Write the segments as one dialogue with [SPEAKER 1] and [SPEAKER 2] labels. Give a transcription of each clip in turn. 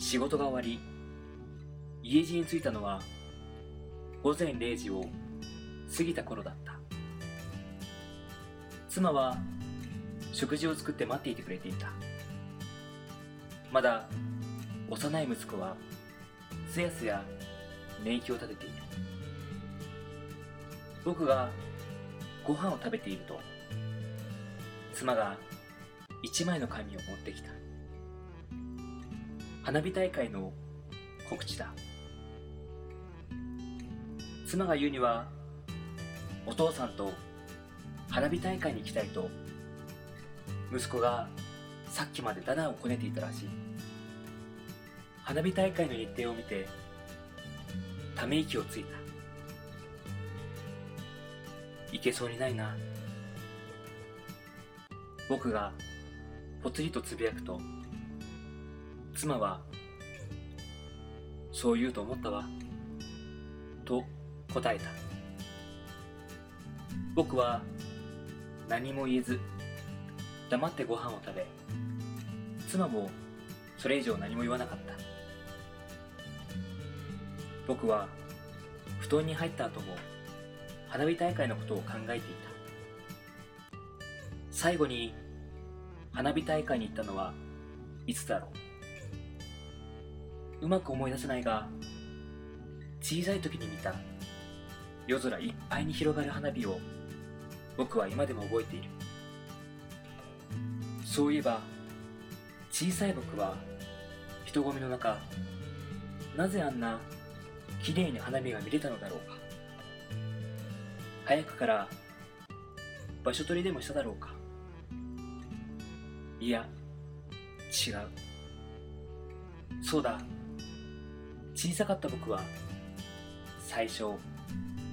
[SPEAKER 1] 仕事が終わり家路に着いたのは午前0時を過ぎた頃だった。妻は食事を作って待っていてくれていた。まだ幼い息子はすやすや寝息を立てている。僕がご飯を食べていると妻が一枚の紙を持ってきた。花火大会の告知だ。妻が言うにはお父さんと花火大会に行きたいと息子がさっきまでダダをこねていたらしい。花火大会の日程を見てため息をついた。行けそうにないな。僕がぽつりとつぶやくと妻はそう言うと思ったわと答えた。僕は何も言えず黙ってご飯を食べ妻もそれ以上何も言わなかった。僕は布団に入った後も花火大会のことを考えていた。最後に花火大会に行ったのはいつだろう。うまく思い出せないが小さい時に見た夜空いっぱいに広がる花火を僕は今でも覚えている。そういえば小さい僕は人混みの中なぜあんな綺麗に花火が見れたのだろうか。早くから場所取りでもしただろうか。いや違う。そうだ。小さかった僕は最初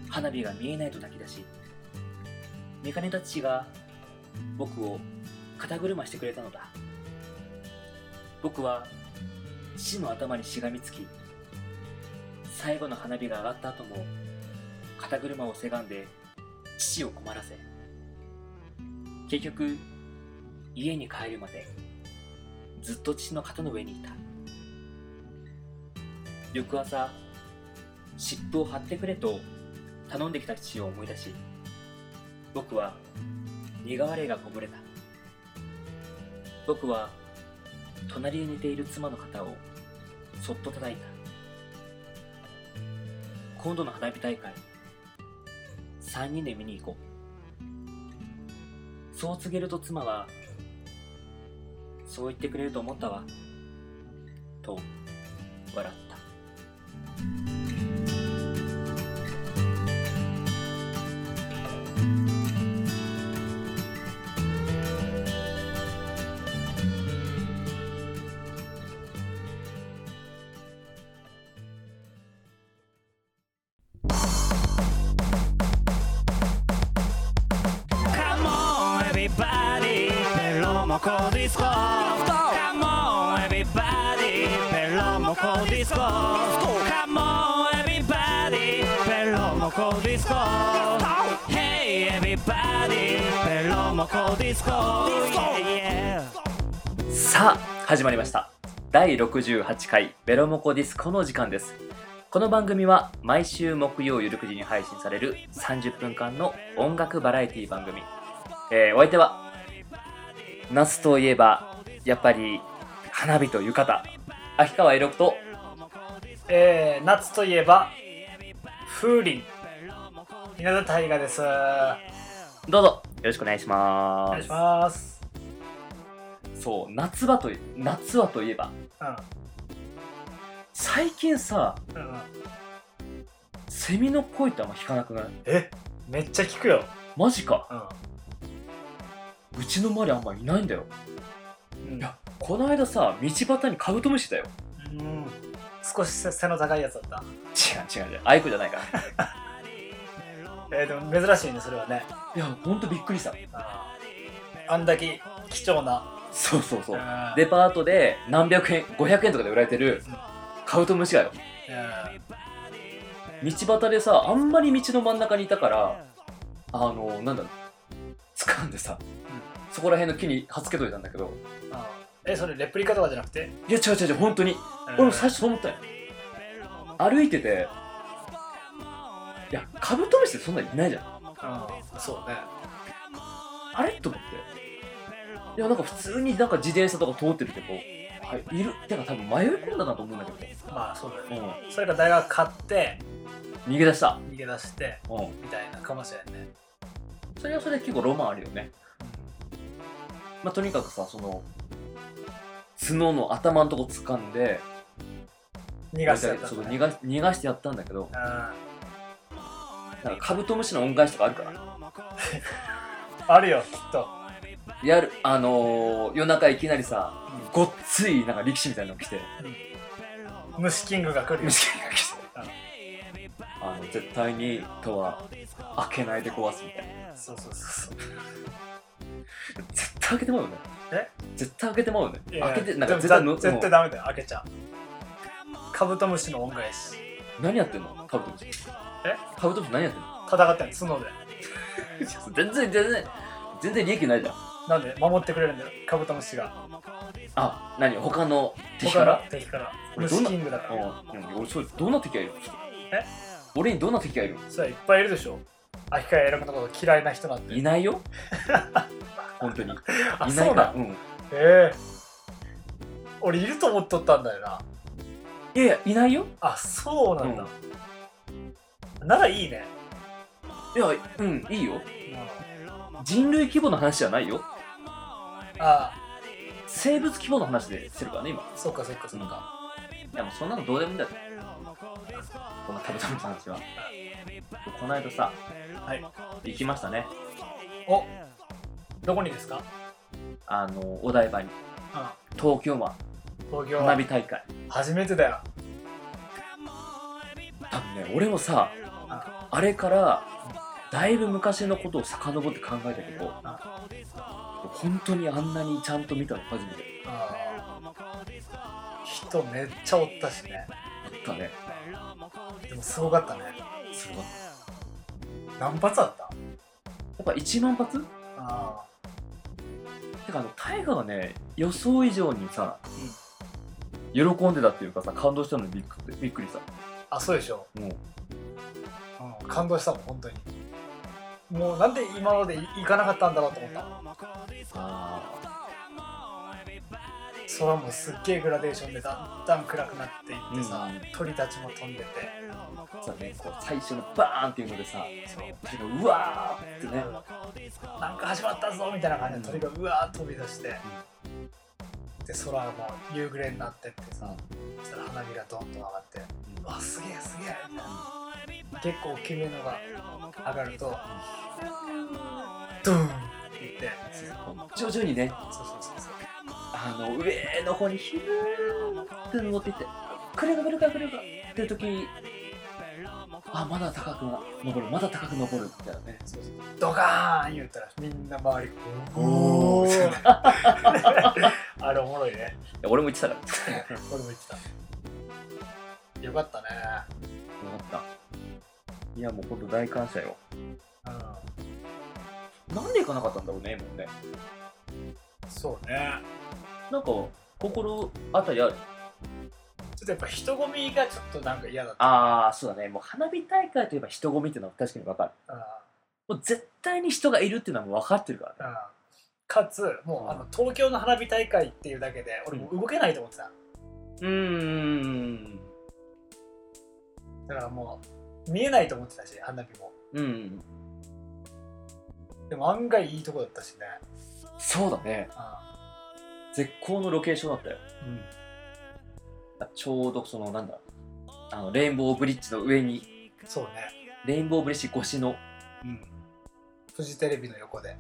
[SPEAKER 1] 花火が見えないと泣き出し見かねた父が僕を肩車してくれたのだ。僕は父の頭にしがみつき最後の花火が上がった後も肩車をせがんで父を困らせ結局家に帰るまでずっと父の肩の上にいた。翌朝湿布を貼ってくれと頼んできた父を思い出し僕は苦笑いがこぼれた。僕は隣で寝ている妻の肩をそっと叩いた。今度の花火大会3人で見に行こう。そう告げると妻はそう言ってくれると思ったわ。と笑った。さあ始まりました。第68回ベロモコディスコの時間です。この番組は毎週木曜夜9時に配信される30分間の音楽バラエティ番組、えーお相手は夏といえばやっぱり花火と浴衣。秋川栄六と
[SPEAKER 2] えー、夏といえば風鈴。稲田大我です。お
[SPEAKER 1] どうぞよろしくお願いします。
[SPEAKER 2] 願いします
[SPEAKER 1] そう夏場とい夏はといえば。最近さ
[SPEAKER 2] うん、
[SPEAKER 1] セミの声ってあんま聞かなくない？
[SPEAKER 2] えめっちゃ聞くよ。
[SPEAKER 1] マジか。
[SPEAKER 2] う
[SPEAKER 1] うちの周りあんまいないんだよ。
[SPEAKER 2] ん、うん。
[SPEAKER 1] いやこの間さ道端にカブトムシだよ。
[SPEAKER 2] うん、少し背背の高いやつだった。
[SPEAKER 1] 違う違う違う。アイクじゃないから。
[SPEAKER 2] えー、でも珍しいねそれはね。
[SPEAKER 1] いやほんとびっくりした。
[SPEAKER 2] あんだけ貴重な
[SPEAKER 1] そうそうそう。
[SPEAKER 2] うん
[SPEAKER 1] デパートで何百円500円とかで売られてる
[SPEAKER 2] うん。
[SPEAKER 1] カブトムシがよ道端でさあんまり道の真ん中にいたからあのなんだろう。掴んでさ、そこら辺の木にはつけといたんだけど。
[SPEAKER 2] あえそれレプリカとかじゃなくて、
[SPEAKER 1] いや違う違う違う本当に。俺も最初そう思ったよ。歩いてていやカブトムシってそんなにいないじゃん。
[SPEAKER 2] うんそうね。
[SPEAKER 1] あれ？と思っていやなんか普通になんか自転車とか通ってるけど、はい、いるてか多分迷い込んだなと思うんだけ
[SPEAKER 2] まあそうだよ
[SPEAKER 1] ど、
[SPEAKER 2] ね、それが大学買って
[SPEAKER 1] うん、逃げ出した、
[SPEAKER 2] 逃げ出して
[SPEAKER 1] うん、
[SPEAKER 2] みたいなかもしれんね。
[SPEAKER 1] それはそれで結構ロマンあるよね。まあとにかくさその角の頭のとこ掴んで
[SPEAKER 2] 逃がしてやったんだね。
[SPEAKER 1] 逃が逃がしてやったんだけど
[SPEAKER 2] うん。
[SPEAKER 1] なんかカブトムシの恩返しとかあるから。
[SPEAKER 2] あるよきっと
[SPEAKER 1] やるあのー、夜中いきなりさごっついなんか力士みたいなの来て。
[SPEAKER 2] 虫キングが来るよ。
[SPEAKER 1] 虫が来て。あの絶対に戸は開けないで壊すみたいな。
[SPEAKER 2] そうそうそうそう。
[SPEAKER 1] 絶対開けてまうよね。
[SPEAKER 2] え？
[SPEAKER 1] 絶対開けてまうよね。
[SPEAKER 2] いや
[SPEAKER 1] 開けてなんか絶対の
[SPEAKER 2] 絶対
[SPEAKER 1] うん。
[SPEAKER 2] ダメだよ開けちゃう。カブトムシの恩返し。
[SPEAKER 1] 何やってんの？カブトムシ。
[SPEAKER 2] え？
[SPEAKER 1] カブトムシ何やってんの？
[SPEAKER 2] 戦ってんの角で。
[SPEAKER 1] 全然全然全然利益ないじゃん
[SPEAKER 2] なんで守ってくれるんだよ。カブトムシが。
[SPEAKER 1] あ何？他の敵から？
[SPEAKER 2] 他の敵から。
[SPEAKER 1] 俺どんな？
[SPEAKER 2] 虫キングだから。
[SPEAKER 1] 俺それどんな敵がいる？
[SPEAKER 2] え？
[SPEAKER 1] 俺にどんな敵がいる？
[SPEAKER 2] それいっぱいいるでしょ。秋川選ぶのこと嫌いな人なんて。
[SPEAKER 1] いないよ。本当に。い
[SPEAKER 2] あ
[SPEAKER 1] ない
[SPEAKER 2] そう
[SPEAKER 1] うん。
[SPEAKER 2] ええ。俺いると思っとったんだよな。い
[SPEAKER 1] やいやいないよ。
[SPEAKER 2] あそうなんだ、ならいいね、
[SPEAKER 1] いやうんいいよ。
[SPEAKER 2] うん。
[SPEAKER 1] 人類規模の話じゃないよ
[SPEAKER 2] あ
[SPEAKER 1] 生物規模の話でしてるからね今。
[SPEAKER 2] そっかそっかそっか、
[SPEAKER 1] いやもうそんなのどうでもいいんだよこのカブトムシの話は。この間さ
[SPEAKER 2] はい。
[SPEAKER 1] 行きましたね。
[SPEAKER 2] おどこにですか？
[SPEAKER 1] あのお台場に。
[SPEAKER 2] あ。
[SPEAKER 1] 東京湾。
[SPEAKER 2] 東京
[SPEAKER 1] 花火大会。
[SPEAKER 2] 初めてだよ。
[SPEAKER 1] 多分ね俺もさ
[SPEAKER 2] あ。
[SPEAKER 1] あれからだいぶ昔のことを遡って考えたけど本当にあんなにちゃんと見たの初めて。
[SPEAKER 2] あ人めっちゃおったしね。
[SPEAKER 1] あったね。
[SPEAKER 2] でもすごかったね。
[SPEAKER 1] すごい
[SPEAKER 2] 何発あった？
[SPEAKER 1] やっぱ1万発？
[SPEAKER 2] あ
[SPEAKER 1] てかあの大河がね予想以上にさ、喜んでたっていうかさ感動したのにびっくりびっくりさ
[SPEAKER 2] あそうでしょ、
[SPEAKER 1] もう。
[SPEAKER 2] うん、感動したもん本当にもうなんで今まで行かなかったんだろうと思った。
[SPEAKER 1] あ
[SPEAKER 2] 空もすっげえグラデーションでだんだん暗くなっていってさ、
[SPEAKER 1] うん。
[SPEAKER 2] 鳥たちも飛んでて。
[SPEAKER 1] あさねこう最初のバーンっていうのでさ鳥がうわーってね。
[SPEAKER 2] なんか始まったぞみたいな感じで鳥がうわー飛び出して、で空も夕暮れになってってさ、そしたら花火がどんどん上がってうわすげえすげえみたいな結構大きめのが上がるとドゥーンって言って。
[SPEAKER 1] 徐々にね
[SPEAKER 2] そうそうそうそう
[SPEAKER 1] あの上の方にヒューって登っていって来るか来るか来るかっていう時あまだ高く登る。まだ高く登るみたいなね。
[SPEAKER 2] そうそうドカーン言ったらみんな周り
[SPEAKER 1] お
[SPEAKER 2] お あれおもろいね。
[SPEAKER 1] いや俺も言ってたから。
[SPEAKER 2] 俺も言ってた。よかったね。
[SPEAKER 1] よかったいやもうほんと大感謝よ。
[SPEAKER 2] うん。
[SPEAKER 1] なんで行かなかったんだろうねもうね。
[SPEAKER 2] そうね。
[SPEAKER 1] なんか心当たりある？
[SPEAKER 2] ちょっとやっぱ人混みがちょっとなんか嫌だった。
[SPEAKER 1] ああそうだね。もう花火大会といえば人混みっていうのは確かに分かる。
[SPEAKER 2] あ
[SPEAKER 1] もう絶対に人がいるっていうのはもう分かってるからね。
[SPEAKER 2] あかつもうあの東京の花火大会っていうだけで俺もう動けないと思ってた。
[SPEAKER 1] うーん。
[SPEAKER 2] だからもう見えないと思ってたし花火も。
[SPEAKER 1] うん
[SPEAKER 2] でも案外いいとこだったしね。
[SPEAKER 1] そうだね。
[SPEAKER 2] あ
[SPEAKER 1] 絶好のロケーションだったよ。
[SPEAKER 2] あうん。
[SPEAKER 1] ちょうどそのなんだ。あのレインボーブリッジの上に。
[SPEAKER 2] そうね。
[SPEAKER 1] レインボーブリッジ越しの。
[SPEAKER 2] うん。フジテレビの横で。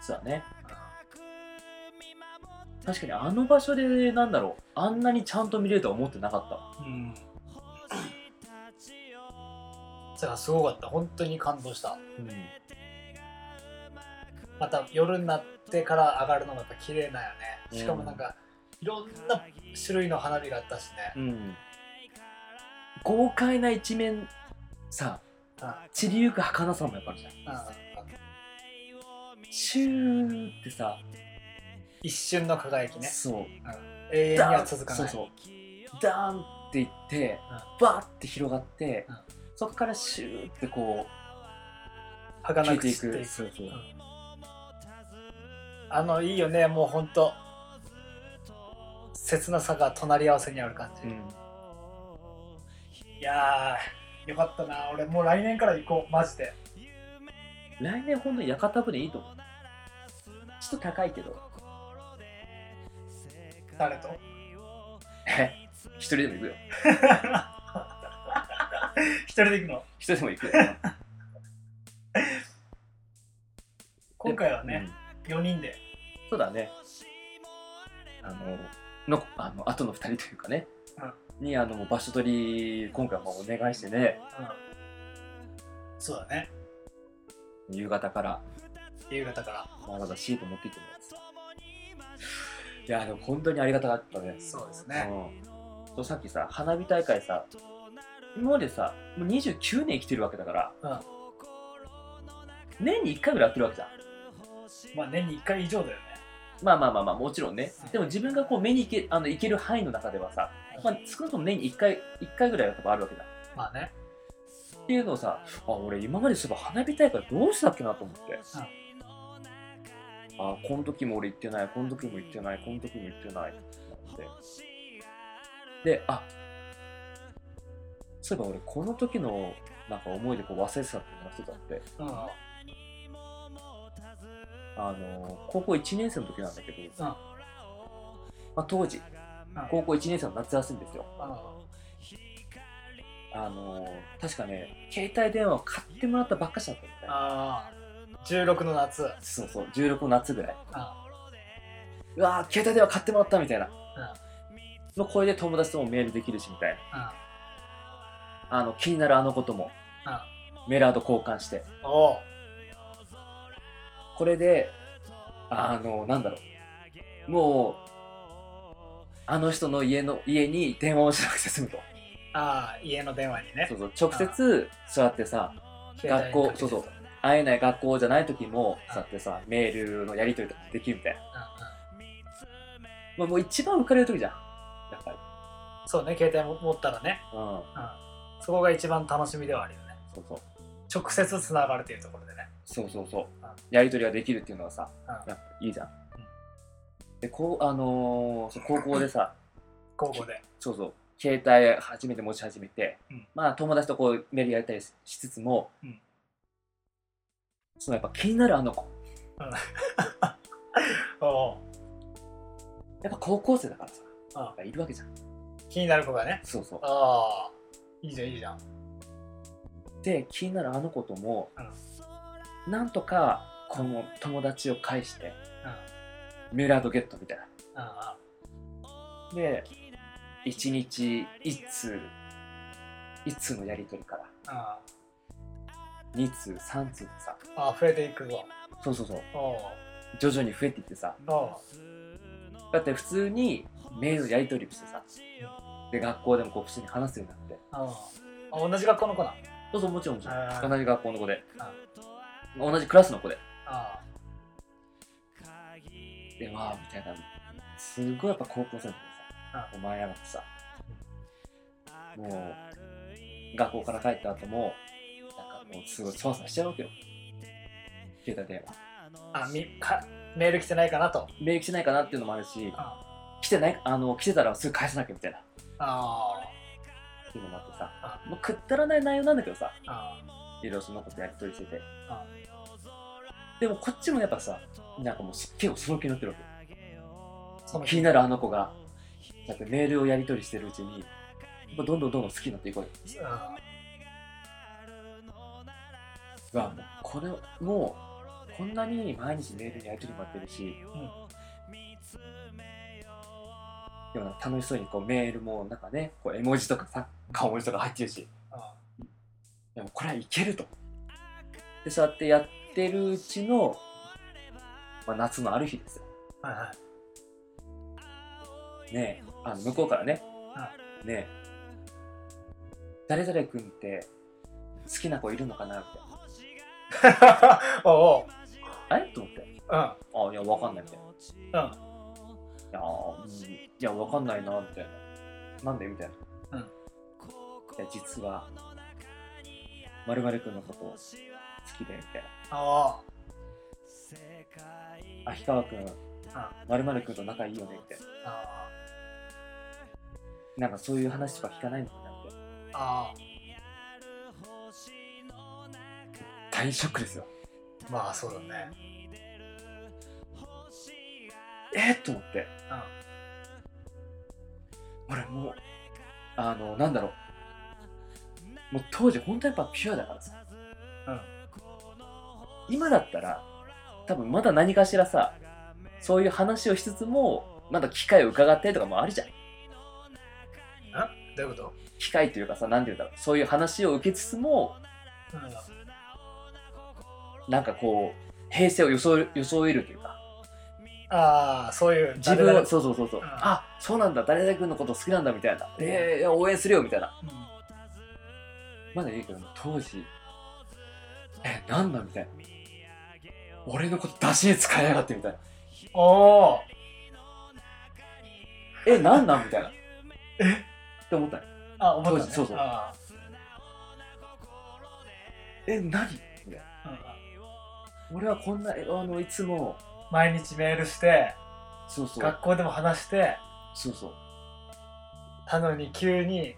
[SPEAKER 1] そうだね。
[SPEAKER 2] あ
[SPEAKER 1] 確かにあの場所でなんだろう。あんなにちゃんと見れるとは思ってなかった。
[SPEAKER 2] あうんだからすごかった。本当に感動した。
[SPEAKER 1] うん。
[SPEAKER 2] また夜になってから上がるのがやっぱ綺麗だよ
[SPEAKER 1] うん。
[SPEAKER 2] ねしかもなんかいろんな種類の花火があったしね。
[SPEAKER 1] うん。豪快な一面さ
[SPEAKER 2] あ
[SPEAKER 1] 散りゆく儚さもやっぱあるじゃん。
[SPEAKER 2] あ
[SPEAKER 1] シューってさ
[SPEAKER 2] 一瞬の輝きね。
[SPEAKER 1] そう。
[SPEAKER 2] 永遠には続かない。
[SPEAKER 1] そうそう。ダーンっていって、バーって広がって、
[SPEAKER 2] うん
[SPEAKER 1] そこからシューってこう消
[SPEAKER 2] 儚
[SPEAKER 1] えて。いく
[SPEAKER 2] て。いく
[SPEAKER 1] そうそう、
[SPEAKER 2] うん。あのいいよね。もうほんと。切なさが隣り合わせにある感じ、
[SPEAKER 1] うん。
[SPEAKER 2] いやーよかったな。俺もう来年から行こう。マジで。
[SPEAKER 1] 来年ほんと屋形船いいと思う。ちょっと高いけど。
[SPEAKER 2] 誰と？
[SPEAKER 1] え 一人でも行くよ。
[SPEAKER 2] 一 人で行くの？
[SPEAKER 1] 一人でも行くよ。
[SPEAKER 2] 今回はね、4人で。
[SPEAKER 1] うんそうだね。あののあの後の二人というかね、にあの場所取り今回はもうお願いしてね。
[SPEAKER 2] うん。そうだね。
[SPEAKER 1] 夕方から。
[SPEAKER 2] 夕方から。
[SPEAKER 1] わざわざシート持って行ってもらいやでも本当にありがたかったね。
[SPEAKER 2] そうですね。
[SPEAKER 1] うん、さっきさ花火大会さ今までさもう29年生きてるわけだから
[SPEAKER 2] うん。
[SPEAKER 1] 年に1回ぐらいやってるわけじゃん。
[SPEAKER 2] まあ年に1回以上だよね。
[SPEAKER 1] まあまあまあまあもちろんね。
[SPEAKER 2] うん。
[SPEAKER 1] でも自分がこう目にいけあのいける範囲の中ではさ、まあ、少なくとも年に1回一回ぐらいは多分あるわけだ
[SPEAKER 2] まあね。
[SPEAKER 1] っていうのをさあ俺今までそういえば花火大会どうしたっけなと思って、あこの時も俺行ってないこの時も行ってないこの時も行ってないってなって。であそういえば俺この時のなんか思いでこう忘れてたっていうのが一つあって。
[SPEAKER 2] うんうん
[SPEAKER 1] あの高校1年生の時なんだけど、
[SPEAKER 2] ん。
[SPEAKER 1] まあ、当時
[SPEAKER 2] うん。
[SPEAKER 1] 高校1年生の夏休みですよ。
[SPEAKER 2] うん。
[SPEAKER 1] あの確かね携帯電話を買ってもらったばっかしだったんね。
[SPEAKER 2] ああ16の夏。
[SPEAKER 1] そうそう16の夏ぐらい。
[SPEAKER 2] あ
[SPEAKER 1] うわー携帯電話買ってもらったみたいな、の声で友達ともメールできるしみたいな。
[SPEAKER 2] うん
[SPEAKER 1] あの気になるあのこともメールアド交換して。これであのなんだろう。もうあの人の家の家に電話をしなくて済むと。
[SPEAKER 2] ああ家の電話にね。
[SPEAKER 1] そうそう。直接そうやってさ学校そうそう。会えない学校じゃない時もそうやってさメールのやり取りとかできるみたいな、まあ、もう一番浮かれる時じゃん。やっぱり。
[SPEAKER 2] そうね携帯も持ったらね。
[SPEAKER 1] うん
[SPEAKER 2] そこが一番楽しみではあるよね。
[SPEAKER 1] そうそう。
[SPEAKER 2] 直接つながるというところでね。
[SPEAKER 1] そうそうそう。
[SPEAKER 2] うん。
[SPEAKER 1] やり取りができるっていうのはさ
[SPEAKER 2] うん。
[SPEAKER 1] いいじゃん。
[SPEAKER 2] うん。
[SPEAKER 1] でこうあのー高校でさ
[SPEAKER 2] 高校で。
[SPEAKER 1] そうそう。携帯初めて持ち始めて、
[SPEAKER 2] うん。
[SPEAKER 1] まあ友達とこうメールやりたりしつつも、
[SPEAKER 2] うん。
[SPEAKER 1] そのやっぱ気になるあの子。
[SPEAKER 2] おお
[SPEAKER 1] やっぱ高校生だからさいるわけじゃん。
[SPEAKER 2] 気になる子がね。
[SPEAKER 1] そうそう。
[SPEAKER 2] ああいいじゃんいいじゃん。
[SPEAKER 1] で気になるあの子とも、なんとかこの友達を介して、メールアドゲットみたいな。
[SPEAKER 2] うん
[SPEAKER 1] で1日1通1通のやり取りから
[SPEAKER 2] うん。
[SPEAKER 1] 2通3通でさ
[SPEAKER 2] ああ増えていくぞ。
[SPEAKER 1] そうそうそう。徐々に増えていってさ。だって普通にメールのやり取りをしてさで学校でもこう普通に話すようになって。
[SPEAKER 2] あ同じ学校の子な
[SPEAKER 1] そうそうもちろんもちろん。同じ学校の子で。同じクラスの子で。
[SPEAKER 2] あ
[SPEAKER 1] でわあみたいな。すごいやっぱ高校生の時にさ舞い上がってさもう学校から帰った後もなんかもうすごいそわそわしちゃうわけよ。携帯電話。
[SPEAKER 2] あみかメール来てないかなと。
[SPEAKER 1] メール来てないかなっていうのもあるし
[SPEAKER 2] あ
[SPEAKER 1] 来てないあの来てたらすぐ返さなきゃみたいな
[SPEAKER 2] あ
[SPEAKER 1] っていうのもあってさ。
[SPEAKER 2] あ
[SPEAKER 1] もうくったらない内容なんだけどさ。
[SPEAKER 2] あ
[SPEAKER 1] いろいろそのことやり取りしてて。
[SPEAKER 2] あ
[SPEAKER 1] でもこっちもやっぱさなんかもう結構その気になってるわけ。
[SPEAKER 2] その
[SPEAKER 1] 気になるあの子が。だってメールをやり取りしてるうちにどんどんどんどん好きになっていこうよ。うわもうこれもうこんなに毎日メールにやり取りもやってるし、でもなんか楽しそうにこうメールもなんかねこう絵文字とかさ顔文字とか入ってるし。でもこれはいけると。でそうやってやってるうちの、まあ、夏のある日ですよ。
[SPEAKER 2] はいはい。
[SPEAKER 1] ねえあの向こうからね、ねえ誰々君って好きな子いるのかなみたいな
[SPEAKER 2] おうおう。
[SPEAKER 1] あれ？と思って。
[SPEAKER 2] うん。
[SPEAKER 1] あいやわかんないみたいな。
[SPEAKER 2] うん
[SPEAKER 1] やー、うん、いや、わかんないな、みたいな。なんで？みたいな。
[SPEAKER 2] うん
[SPEAKER 1] いや、実は、まるまるくんのこと好きで、みたいな。
[SPEAKER 2] あ
[SPEAKER 1] あ、氷川くん、まるまるくんと仲いいよね、みたいな。
[SPEAKER 2] ああ
[SPEAKER 1] なんかそういう話とか聞かないのかなって。
[SPEAKER 2] ああ
[SPEAKER 1] 大ショックですよ。
[SPEAKER 2] まあそうだね
[SPEAKER 1] えっと思って。俺もう、あの、なんだろう。もう当時本当にやっぱピュアだからさ。
[SPEAKER 2] うん
[SPEAKER 1] 今だったら、多分まだ何かしらさ、そういう話をしつつも、まだ機会を伺ったりとかもあるじゃん。
[SPEAKER 2] どういうこと？
[SPEAKER 1] 機会というかさ、なんて言うんだろう。そういう話を受けつつも、なんかこう、平成を装えるというか、
[SPEAKER 2] ああそういう
[SPEAKER 1] 自分そうそうそうそう、
[SPEAKER 2] うん。
[SPEAKER 1] あ、そうなんだ、誰々君のこと好きなんだみたいな。えーいや、応援するよみたいな。
[SPEAKER 2] うん。
[SPEAKER 1] まだいいけど、当時、え、なんだみたいな。俺のこと出しに使いやがってみたいな。
[SPEAKER 2] おお
[SPEAKER 1] え、なんなんみたいな。
[SPEAKER 2] え？
[SPEAKER 1] って思ったの
[SPEAKER 2] あ思ったね。
[SPEAKER 1] 当時そうそう。
[SPEAKER 2] あ
[SPEAKER 1] え、何？みたいな。
[SPEAKER 2] あうん。
[SPEAKER 1] 俺はこんな、えあの、いつも、
[SPEAKER 2] 毎日メールして
[SPEAKER 1] そうそう、
[SPEAKER 2] 学校でも話して
[SPEAKER 1] そうそう、
[SPEAKER 2] たのに急に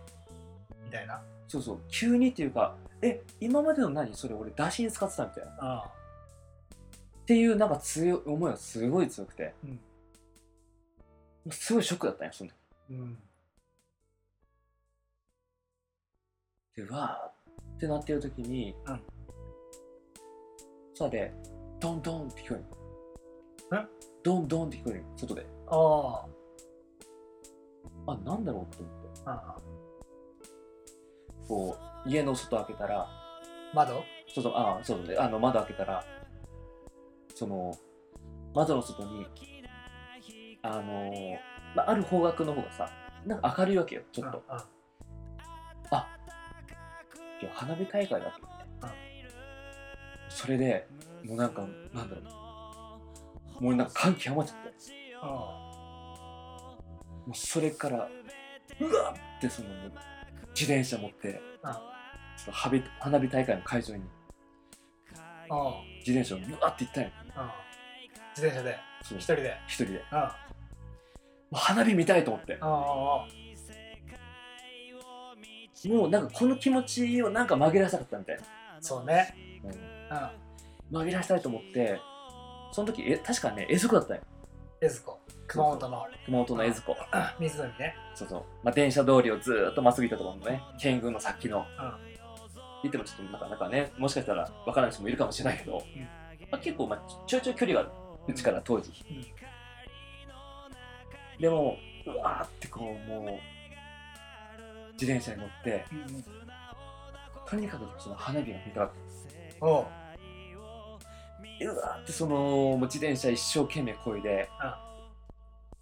[SPEAKER 2] みたいな。
[SPEAKER 1] そうそう、急にっていうか、え、今までの何？それ俺出しに使ってたみたいな。
[SPEAKER 2] あ
[SPEAKER 1] っていうなんか強い思いがすごい強くて、
[SPEAKER 2] うん。
[SPEAKER 1] すごいショックだったんよ、その時。
[SPEAKER 2] うん。
[SPEAKER 1] で、わーってなってる時に、
[SPEAKER 2] うん。
[SPEAKER 1] さで、ドンドンって聞こえる。
[SPEAKER 2] ん
[SPEAKER 1] ドンドンって聞こえるよ。外で。
[SPEAKER 2] あ
[SPEAKER 1] あ、なんだろうと思って。
[SPEAKER 2] あああ
[SPEAKER 1] こう、家の外開けたら、
[SPEAKER 2] 窓？
[SPEAKER 1] そうそう、あそうそう、あの、窓開けたら、その、窓の外に、あのーまあ、ある方角の方がさ、なんか明るいわけよ、ちょっと。
[SPEAKER 2] うんうん。
[SPEAKER 1] 今日花火大会だと思って、それでもうなんかなんだろうもうなんか感極まっちゃって。もうそれからうわっってその自転車持って、その花火花火大会の会場に自転車をうわって行ったんよ
[SPEAKER 2] うん自転車で。一人で。
[SPEAKER 1] 一人で。花火見たいと思って。もうなんかこの気持ちをなんか紛らわしたかったみたい
[SPEAKER 2] そうね。
[SPEAKER 1] な、
[SPEAKER 2] うん。
[SPEAKER 1] 紛らわしたいと思ってその時え確かね江津湖だったんよ。
[SPEAKER 2] 江津湖熊本の。
[SPEAKER 1] 熊本の江津湖
[SPEAKER 2] 水飲みね。
[SPEAKER 1] そうそう、まあ、電車通りをずーっとまっすぐ行ったところのね、県軍の先の、行ってもちょっとなかなかね、もしかしたら分からない人もいるかもしれないけど、まあ、結構、まあ、ちょいちょい距離がうちから当時。
[SPEAKER 2] うん。
[SPEAKER 1] でも、うわーってこう、もう、自転車に乗って、
[SPEAKER 2] うん。うん
[SPEAKER 1] とにかくその花火が見たかっ
[SPEAKER 2] おう
[SPEAKER 1] わーってその、もう自転車一生懸命こいで、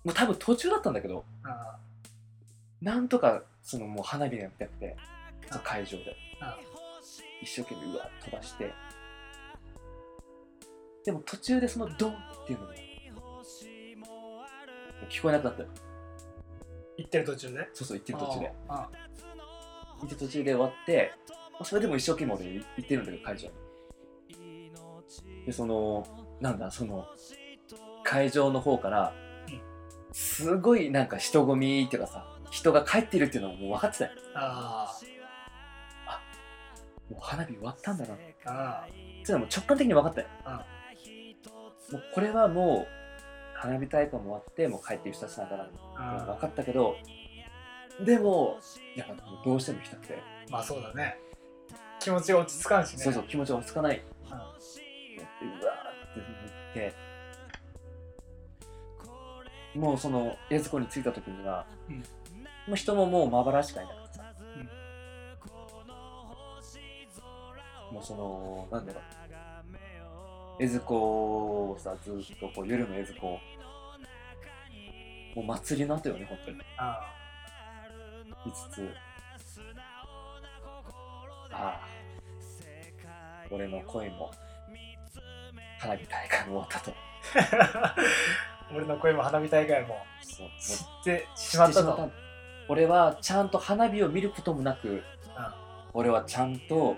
[SPEAKER 1] もう多分途中だったんだけど、
[SPEAKER 2] うん
[SPEAKER 1] なんとかそのもう花火が見たくて、その会場で。一生懸命うわっ飛ばして。でも途中でそのドンっていうのが聞こえなくなった。よ
[SPEAKER 2] 行ってる途中で？
[SPEAKER 1] そうそう行ってる途中で。
[SPEAKER 2] うん
[SPEAKER 1] 行ってる途中で終わってまあそれでも一生懸命俺行ってるんだけど会場。にでそのなんだその会場の方から
[SPEAKER 2] うん
[SPEAKER 1] すごいなんか人混みっていうかさ人が帰ってるっていうのはもう分かってたよ。
[SPEAKER 2] あ
[SPEAKER 1] もう花火終わったんだな。って
[SPEAKER 2] ああ
[SPEAKER 1] いうのはもう直感的に分かったよ、もうこれはもう花火大会も終わってもう帰ってる人たちなんだなって
[SPEAKER 2] あ
[SPEAKER 1] 分かったけどでもやっぱどうしても行きたくて、
[SPEAKER 2] まあそうだね。気持ちが落ち着かんしね。
[SPEAKER 1] そうそう気持ちが落ち着かない、
[SPEAKER 2] うん
[SPEAKER 1] うわーって言って。もうその江津湖に着いた時には、
[SPEAKER 2] うん。
[SPEAKER 1] もう人ももうまばらしかいなくてさ、もうそのなんだろう。江津湖をさずっとこう夜の江津湖をもう祭りの後よね本当に。
[SPEAKER 2] あ
[SPEAKER 1] 見つつ。ああ。俺の恋も花火大会も終わったと。
[SPEAKER 2] あ 俺の恋も花火大会も。知ってしまったと。
[SPEAKER 1] 俺はちゃんと花火を見ることもなく、俺はちゃんと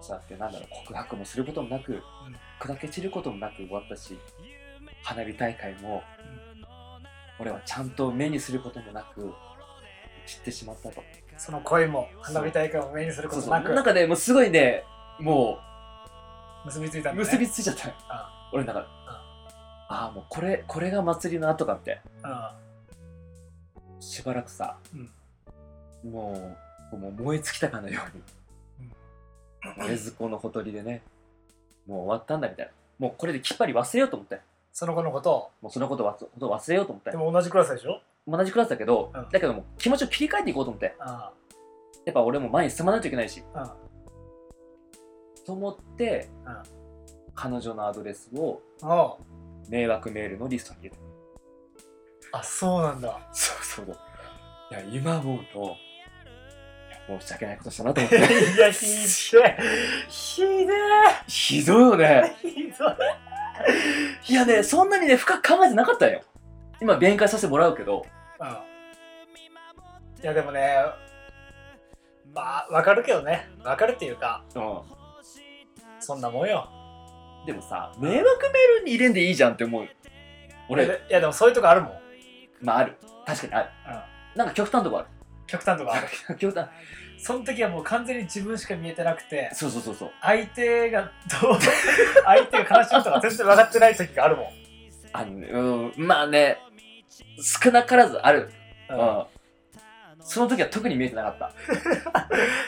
[SPEAKER 1] そうやってなんだろう告白もすることもなく、砕け散ることもなく終わったし花火大会も、俺はちゃんと目にすることもなく散ってしまったと。
[SPEAKER 2] その恋も花火大会も目にすることなく。
[SPEAKER 1] なんかねもうすごいねも
[SPEAKER 2] 結びついたんだ、ね、
[SPEAKER 1] う結びついちゃったよ。
[SPEAKER 2] あ。
[SPEAKER 1] 俺の中で、あ。あもうこれこれが祭りの後かって。
[SPEAKER 2] あ。
[SPEAKER 1] しばらくさ、もうもう燃え尽きたかのように、禰豆子のほとりでねもう終わったんだみたいな。もうこれできっぱり忘れようと思って
[SPEAKER 2] その子のことを。
[SPEAKER 1] もうそのことを忘ことを忘れようと思って
[SPEAKER 2] でも同じクラスでしょ？
[SPEAKER 1] 同じクラスだけど、
[SPEAKER 2] うん。
[SPEAKER 1] だけども気持ちを切り替えていこうと思って
[SPEAKER 2] あ
[SPEAKER 1] やっぱ俺も前に進まないといけないしと思って、
[SPEAKER 2] うん
[SPEAKER 1] 彼女のアドレスを
[SPEAKER 2] あ
[SPEAKER 1] 迷惑メールのリストに入れた。
[SPEAKER 2] あそうなんだ。
[SPEAKER 1] そうそういや今思うと申し訳ないことしたなと思って。
[SPEAKER 2] いやひでえ。ひで
[SPEAKER 1] ひどいよね。
[SPEAKER 2] えひどい。
[SPEAKER 1] いやねそんなにね深く考えてなかったよ。今弁解させてもらうけど。
[SPEAKER 2] うん。いやでもねまあわかるけどね。わかるっていうか
[SPEAKER 1] う
[SPEAKER 2] そんなもんよ。
[SPEAKER 1] んでもさ迷惑メールに入れんでいいじゃんって思う。俺。
[SPEAKER 2] いやでもそういうとこあるもん、うん、
[SPEAKER 1] まあある。確かにある。なんか極端なとこある。
[SPEAKER 2] 極端とかある。
[SPEAKER 1] 極端。
[SPEAKER 2] その時はもう完全に自分しか見えてなくて
[SPEAKER 1] そうそうそうそう。
[SPEAKER 2] 相手がどう相手が悲しむとか全然分かってない時があるもん、
[SPEAKER 1] あのねうんまあね少なからずある。
[SPEAKER 2] う
[SPEAKER 1] うん。んその時は特に見えてなかった。
[SPEAKER 2] い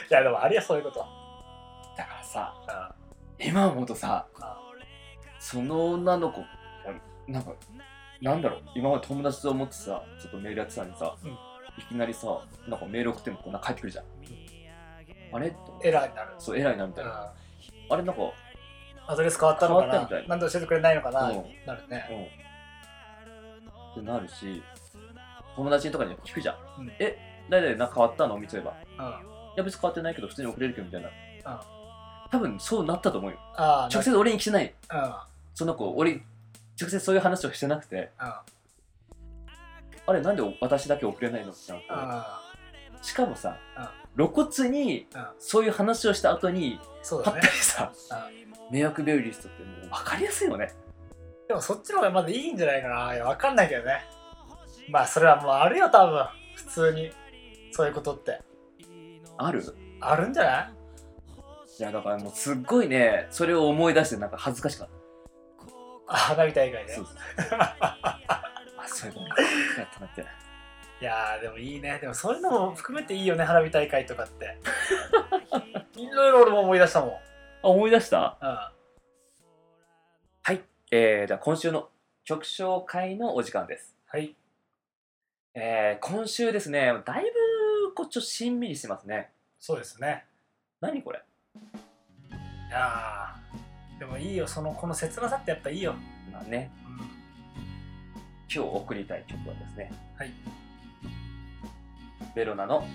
[SPEAKER 2] やでもありやそういうこと。
[SPEAKER 1] だからさ
[SPEAKER 2] うん
[SPEAKER 1] 今思うとさ
[SPEAKER 2] あ
[SPEAKER 1] その女の子なんかなんだろう今まで友達と思ってさちょっとメールやってたのにさ、
[SPEAKER 2] うん。
[SPEAKER 1] いきなりさなんかメール送ってもこんな返ってくるじゃん。あれ？
[SPEAKER 2] エラーになる、
[SPEAKER 1] そう偉いなみたいな、
[SPEAKER 2] うん、
[SPEAKER 1] あれなんか
[SPEAKER 2] アドレス変わったのかな？
[SPEAKER 1] みたい。
[SPEAKER 2] なんで教えてくれないのかな、
[SPEAKER 1] うん。
[SPEAKER 2] なるね。
[SPEAKER 1] うん。ってなるし友達とかに聞くじゃん、
[SPEAKER 2] うん。
[SPEAKER 1] え誰々なんか変わったの？見せればい
[SPEAKER 2] うん。あ
[SPEAKER 1] や別に変わってないけど普通に送れるけどみたいな、
[SPEAKER 2] うん
[SPEAKER 1] 多分そうなったと思うよ。
[SPEAKER 2] あ
[SPEAKER 1] 直接俺に来てない。その子俺直接そういう話をしてなくて。あれなんで私だけ送れないのってなって。
[SPEAKER 2] うん。
[SPEAKER 1] しかもさ、
[SPEAKER 2] うん。
[SPEAKER 1] 露骨に
[SPEAKER 2] うん。
[SPEAKER 1] そういう話をした後にぱっ
[SPEAKER 2] そうだね。
[SPEAKER 1] たりさ、迷惑メールリストってもう分かりやすいよね。
[SPEAKER 2] でもそっちの方がまだいいんじゃないかな。いやわかんないけどね。まあそれはもうあるよ多分。普通に。そういうことって。
[SPEAKER 1] ある？
[SPEAKER 2] あるんじゃない？
[SPEAKER 1] いやだからもうすっごいねそれを思い出してなんか恥ずかしかっ
[SPEAKER 2] あ花火大会で
[SPEAKER 1] たそうそう。あそういうのやったなって。
[SPEAKER 2] いやーでもいいね。でもそういうのも含めていいよね花火大会とかって。いろいろ俺も思い出したもん。うん
[SPEAKER 1] あ思い出した？はい。えー、じゃあ今週の曲紹介のお時間です。
[SPEAKER 2] はい。
[SPEAKER 1] えー、今週ですねだいぶこっちょしんみりしてますね。
[SPEAKER 2] そうですね。
[SPEAKER 1] 何これ？
[SPEAKER 2] いやーでもいいよそのこの切なさってやっぱいいよ、
[SPEAKER 1] まあね。
[SPEAKER 2] うん、
[SPEAKER 1] 今日送りたい曲はですね。
[SPEAKER 2] はい。
[SPEAKER 1] ベロナの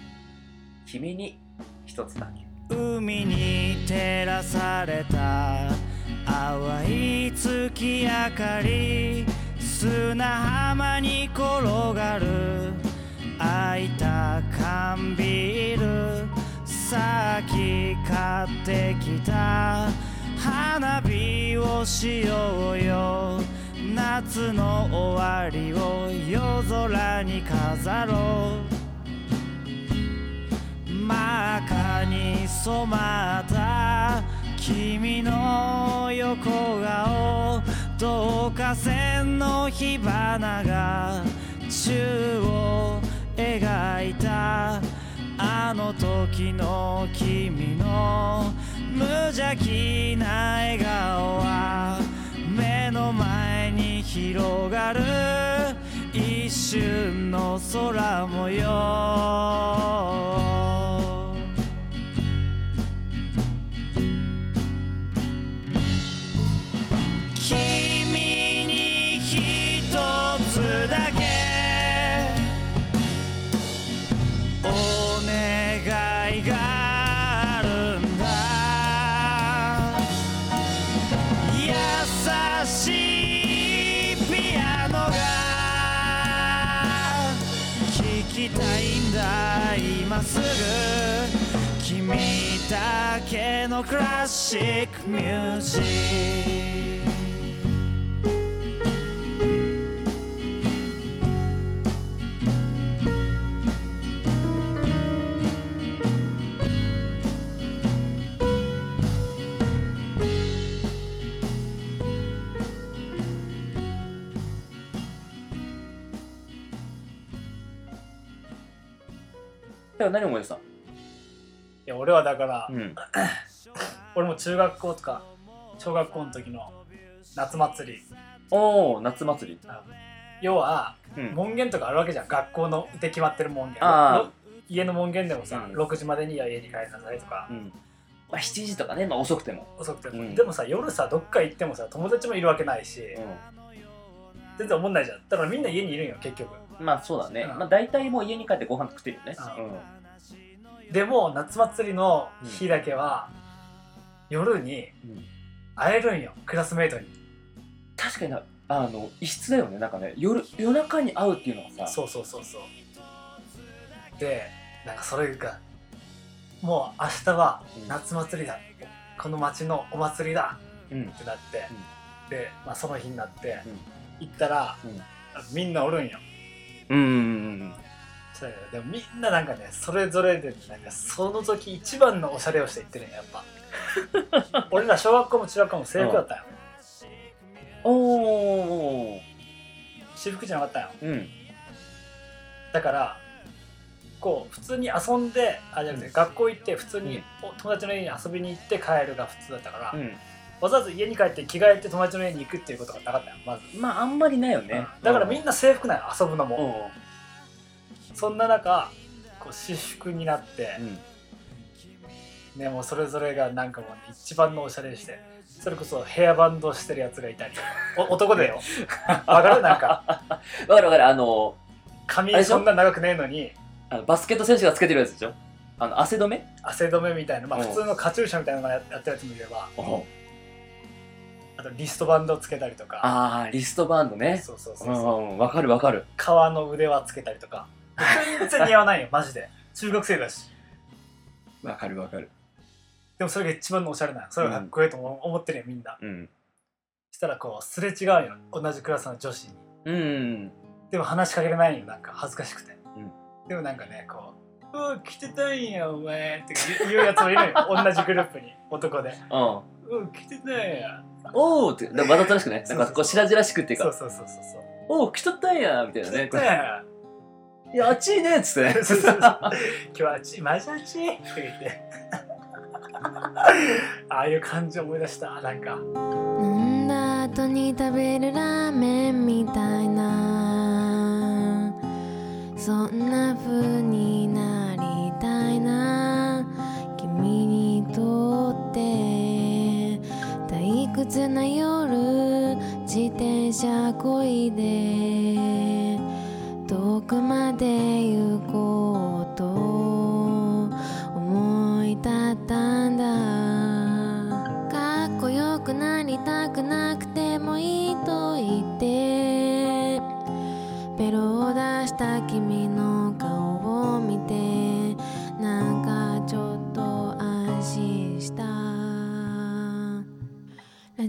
[SPEAKER 1] 「君に一つだけ。
[SPEAKER 3] 海に照らされた淡い月明かり砂浜に転がる開いた缶ビールさっき買ってきた花火をしようよ。夏の終わりを夜空に飾ろう。真っ赤に染まった君の横顔。導火線の火花が宙を描いた。あの時の君の無邪気な笑顔は目の前に広がる一瞬の空模様。のクラシックミュージック
[SPEAKER 1] だから何思い出した
[SPEAKER 2] いや俺はだから、
[SPEAKER 1] うん
[SPEAKER 2] 俺も中学校とか小学校の時の夏祭り。
[SPEAKER 1] おお夏祭り。
[SPEAKER 2] 要は
[SPEAKER 1] うん。
[SPEAKER 2] 門限とかあるわけじゃん。学校ので決まってる門限。家の門限でもさ、
[SPEAKER 1] うん。
[SPEAKER 2] 6時までには家に帰りなさいとか。
[SPEAKER 1] うん。まあ7時とかねまあ遅くても。
[SPEAKER 2] 遅くても、
[SPEAKER 1] うん。
[SPEAKER 2] でもさ夜さどっか行ってもさ友達もいるわけないし、全然思んないじゃん。だからみんな家にいるんよ結局。
[SPEAKER 1] うんまあそうだね。
[SPEAKER 2] うん。
[SPEAKER 1] まあ大体もう家に帰ってご飯食ってるよね。
[SPEAKER 2] う。でも夏祭りの日だけは、夜に
[SPEAKER 1] うん。うん
[SPEAKER 2] 会えるんよクラスメートに。
[SPEAKER 1] 確かになあの異質だよね。なんかね夜夜中に会うっていうのがさ。
[SPEAKER 2] そうそうそうそう。でなんかそれがもう明日は
[SPEAKER 1] うん。
[SPEAKER 2] 夏祭りだ、この町のお祭りだ。
[SPEAKER 1] うん。
[SPEAKER 2] ってなって、で、まあ、その日になって、
[SPEAKER 1] うん。
[SPEAKER 2] 行ったら、
[SPEAKER 1] うん。
[SPEAKER 2] みんなおるんよ。
[SPEAKER 1] うんうんうん
[SPEAKER 2] でもみんななんかねそれぞれでなんかその時一番のおしゃれをして行ってるんよやっぱ 俺ら小学校も中学校も制服だったん。よ
[SPEAKER 1] おお
[SPEAKER 2] 私服じゃなかったんよ。
[SPEAKER 1] うん。
[SPEAKER 2] だからこう普通に遊んであじゃなくて、
[SPEAKER 1] うん。
[SPEAKER 2] 学校行って普通に友達の家に遊びに行って帰るが普通だったから、
[SPEAKER 1] うん。
[SPEAKER 2] わざわざ家に帰って着替えて友達の家に行くっていうことがなかったよまず、
[SPEAKER 1] まああんまりないよね。
[SPEAKER 2] だからみんな制服なんよ遊ぶのも、
[SPEAKER 1] お
[SPEAKER 2] そんな中こう私服になって
[SPEAKER 1] う、ん
[SPEAKER 2] ねもうそれぞれがなんかもう、ね、一番のおしゃれしてそれこそヘアバンドしてるやつがいたり。お男でよ。わかる？なんか。
[SPEAKER 1] わかるわかる。あの
[SPEAKER 2] 髪そんな長くねえのに。
[SPEAKER 1] あのバスケット選手がつけてるやつでしょ？あの汗止め？
[SPEAKER 2] 汗止めみたいな、まあ、
[SPEAKER 1] うん。
[SPEAKER 2] 普通のカチューシャみたいなのややってるやつもいれば。
[SPEAKER 1] お
[SPEAKER 2] あとリストバンドつけたりとか。
[SPEAKER 1] ああリストバンドね。
[SPEAKER 2] そうそうそうう。そう、
[SPEAKER 1] んうん。わかるわかる。
[SPEAKER 2] 革の腕輪つけたりとか。全然似合わないよ。マジで。中学生だし。
[SPEAKER 1] わかるわかる
[SPEAKER 2] でもそれが一番のおしゃれなのそれがかっこいいと思思ってるよみんな。
[SPEAKER 1] うん。
[SPEAKER 2] したらこうすれ違うよ同じクラスの女子に。
[SPEAKER 1] うん
[SPEAKER 2] でも話しかけれないよなんか恥ずかしくて、
[SPEAKER 1] うん。
[SPEAKER 2] でもなんかねこう「うわ来てたんやお前」って言うやつもいるよ 同じグループに男で。
[SPEAKER 1] うん「
[SPEAKER 2] うん来てたんや
[SPEAKER 1] おおってわざとらしくね。なんかこう白々しくって」いうか。
[SPEAKER 2] そうそうそうそうそう
[SPEAKER 1] おお来とったんやみたいな
[SPEAKER 2] 来て
[SPEAKER 1] ね
[SPEAKER 2] たんや
[SPEAKER 1] いやあっちいねっつって。
[SPEAKER 2] 今日はあっちマジあっちって言って ああいう感じ思い出したなんか。
[SPEAKER 4] 飲んだ後に食べるラーメンみたいな。そんな風になりたいな。君にとって退屈な夜自転車こいで。遠くまで行こ